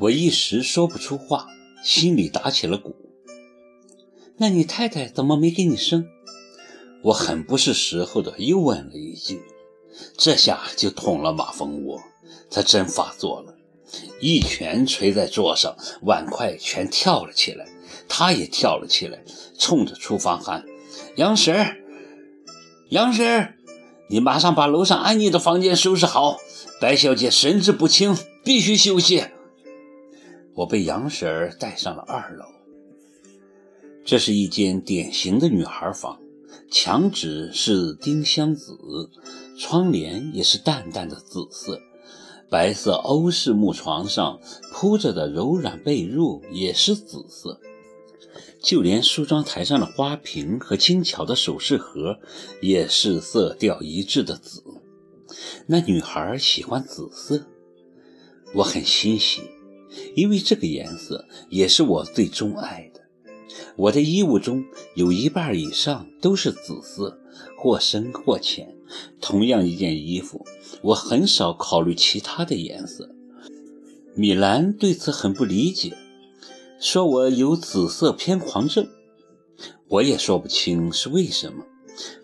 我一时说不出话，心里打起了鼓。那你太太怎么没给你生？我很不是时候的又问了一句，这下就捅了马蜂窝。他真发作了，一拳捶在桌上，碗筷全跳了起来，他也跳了起来，冲着厨房喊：“杨婶儿，杨婶儿，你马上把楼上安妮的房间收拾好，白小姐神志不清，必须休息。”我被杨婶儿带上了二楼。这是一间典型的女孩房，墙纸是丁香紫，窗帘也是淡淡的紫色，白色欧式木床上铺着的柔软被褥也是紫色，就连梳妆台上的花瓶和精巧的首饰盒也是色调一致的紫。那女孩喜欢紫色，我很欣喜，因为这个颜色也是我最钟爱的。我的衣物中有一半以上都是紫色，或深或浅。同样一件衣服，我很少考虑其他的颜色。米兰对此很不理解，说我有紫色偏狂症。我也说不清是为什么，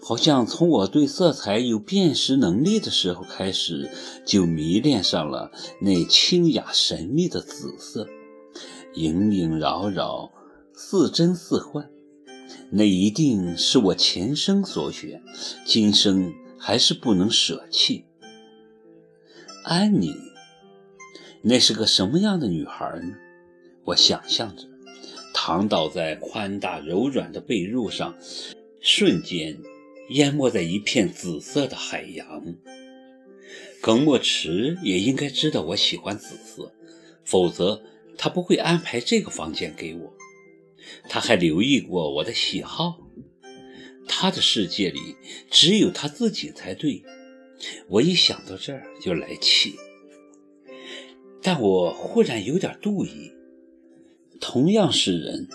好像从我对色彩有辨识能力的时候开始，就迷恋上了那清雅神秘的紫色，萦萦绕绕。似真似幻，那一定是我前生所选，今生还是不能舍弃。安妮，那是个什么样的女孩呢？我想象着，躺倒在宽大柔软的被褥上，瞬间淹没在一片紫色的海洋。耿墨池也应该知道我喜欢紫色，否则他不会安排这个房间给我。他还留意过我的喜好，他的世界里只有他自己才对。我一想到这儿就来气，但我忽然有点妒意。同样是人，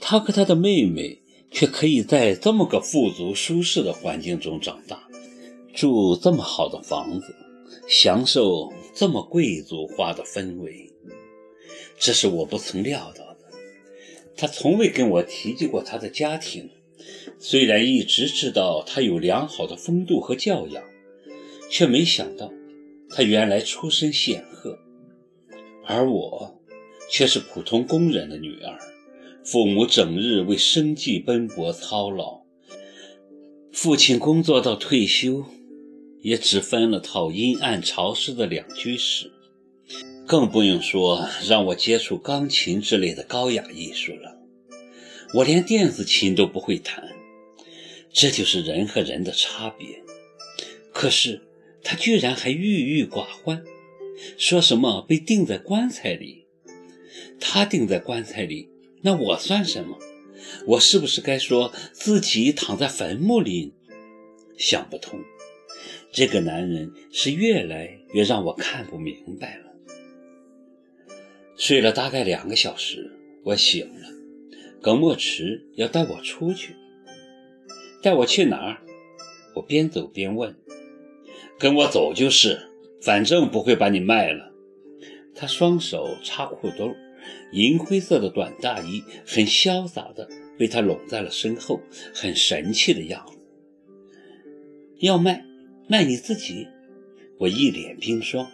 他和他的妹妹却可以在这么个富足舒适的环境中长大，住这么好的房子，享受这么贵族化的氛围，这是我不曾料到的。他从未跟我提及过他的家庭，虽然一直知道他有良好的风度和教养，却没想到他原来出身显赫，而我却是普通工人的女儿，父母整日为生计奔波操劳，父亲工作到退休，也只分了套阴暗潮湿的两居室。更不用说让我接触钢琴之类的高雅艺术了，我连电子琴都不会弹，这就是人和人的差别。可是他居然还郁郁寡欢，说什么被钉在棺材里。他钉在棺材里，那我算什么？我是不是该说自己躺在坟墓里？想不通，这个男人是越来越让我看不明白了。睡了大概两个小时，我醒了。耿墨池要带我出去，带我去哪儿？我边走边问。跟我走就是，反正不会把你卖了。他双手插裤兜，银灰色的短大衣很潇洒的被他拢在了身后，很神气的样子。要卖，卖你自己。我一脸冰霜。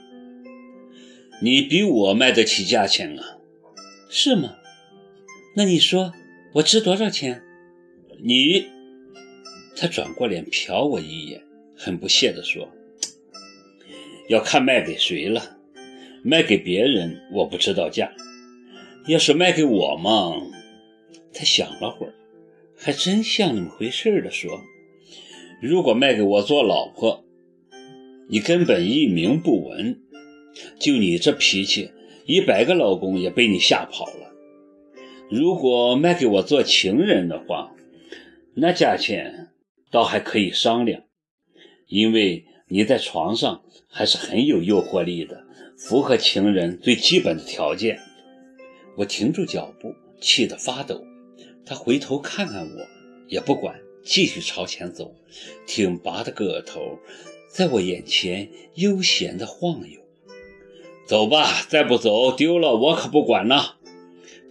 你比我卖得起价钱啊？是吗？那你说我值多少钱？你……他转过脸瞟我一眼，很不屑地说：“要看卖给谁了。卖给别人我不知道价，要是卖给我嘛……”他想了会儿，还真像那么回事的说：“如果卖给我做老婆，你根本一名不闻。”就你这脾气，一百个老公也被你吓跑了。如果卖给我做情人的话，那价钱倒还可以商量，因为你在床上还是很有诱惑力的，符合情人最基本的条件。我停住脚步，气得发抖。他回头看看我，也不管，继续朝前走，挺拔的个头在我眼前悠闲地晃悠。走吧，再不走丢了我可不管呢。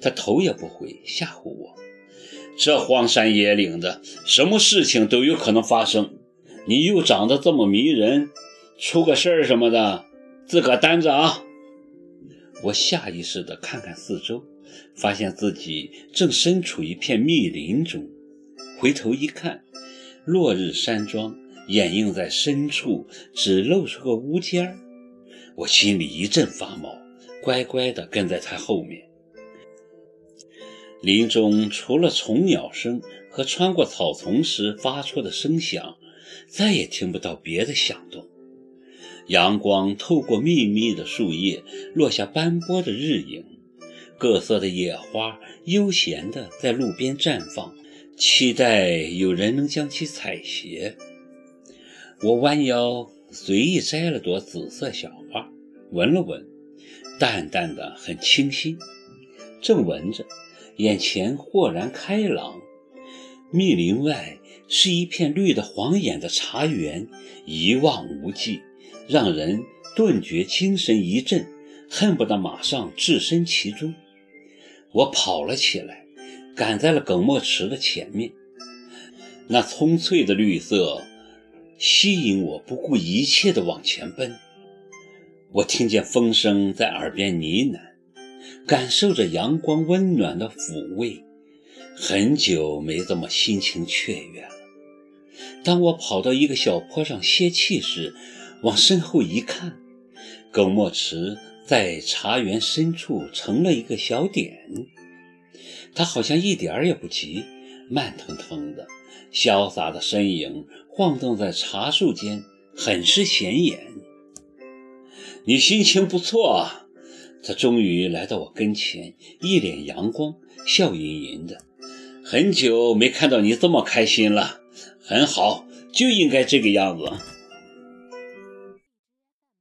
他头也不回，吓唬我。这荒山野岭的，什么事情都有可能发生。你又长得这么迷人，出个事儿什么的，自个担着啊！我下意识地看看四周，发现自己正身处一片密林中。回头一看，落日山庄掩映在深处，只露出个屋尖儿。我心里一阵发毛，乖乖地跟在他后面。林中除了虫鸟声和穿过草丛时发出的声响，再也听不到别的响动。阳光透过密密的树叶，落下斑驳的日影。各色的野花悠闲地在路边绽放，期待有人能将其采撷。我弯腰随意摘了朵紫色小花，闻了闻，淡淡的，很清新。正闻着。眼前豁然开朗，密林外是一片绿得晃眼的茶园，一望无际，让人顿觉精神一振，恨不得马上置身其中。我跑了起来，赶在了耿墨池的前面。那葱翠的绿色吸引我，不顾一切地往前奔。我听见风声在耳边呢喃。感受着阳光温暖的抚慰，很久没这么心情雀跃了。当我跑到一个小坡上歇气时，往身后一看，耿墨池在茶园深处成了一个小点。他好像一点儿也不急，慢腾腾的，潇洒的身影晃动在茶树间，很是显眼。你心情不错啊。他终于来到我跟前，一脸阳光，笑吟吟的。很久没看到你这么开心了，很好，就应该这个样子。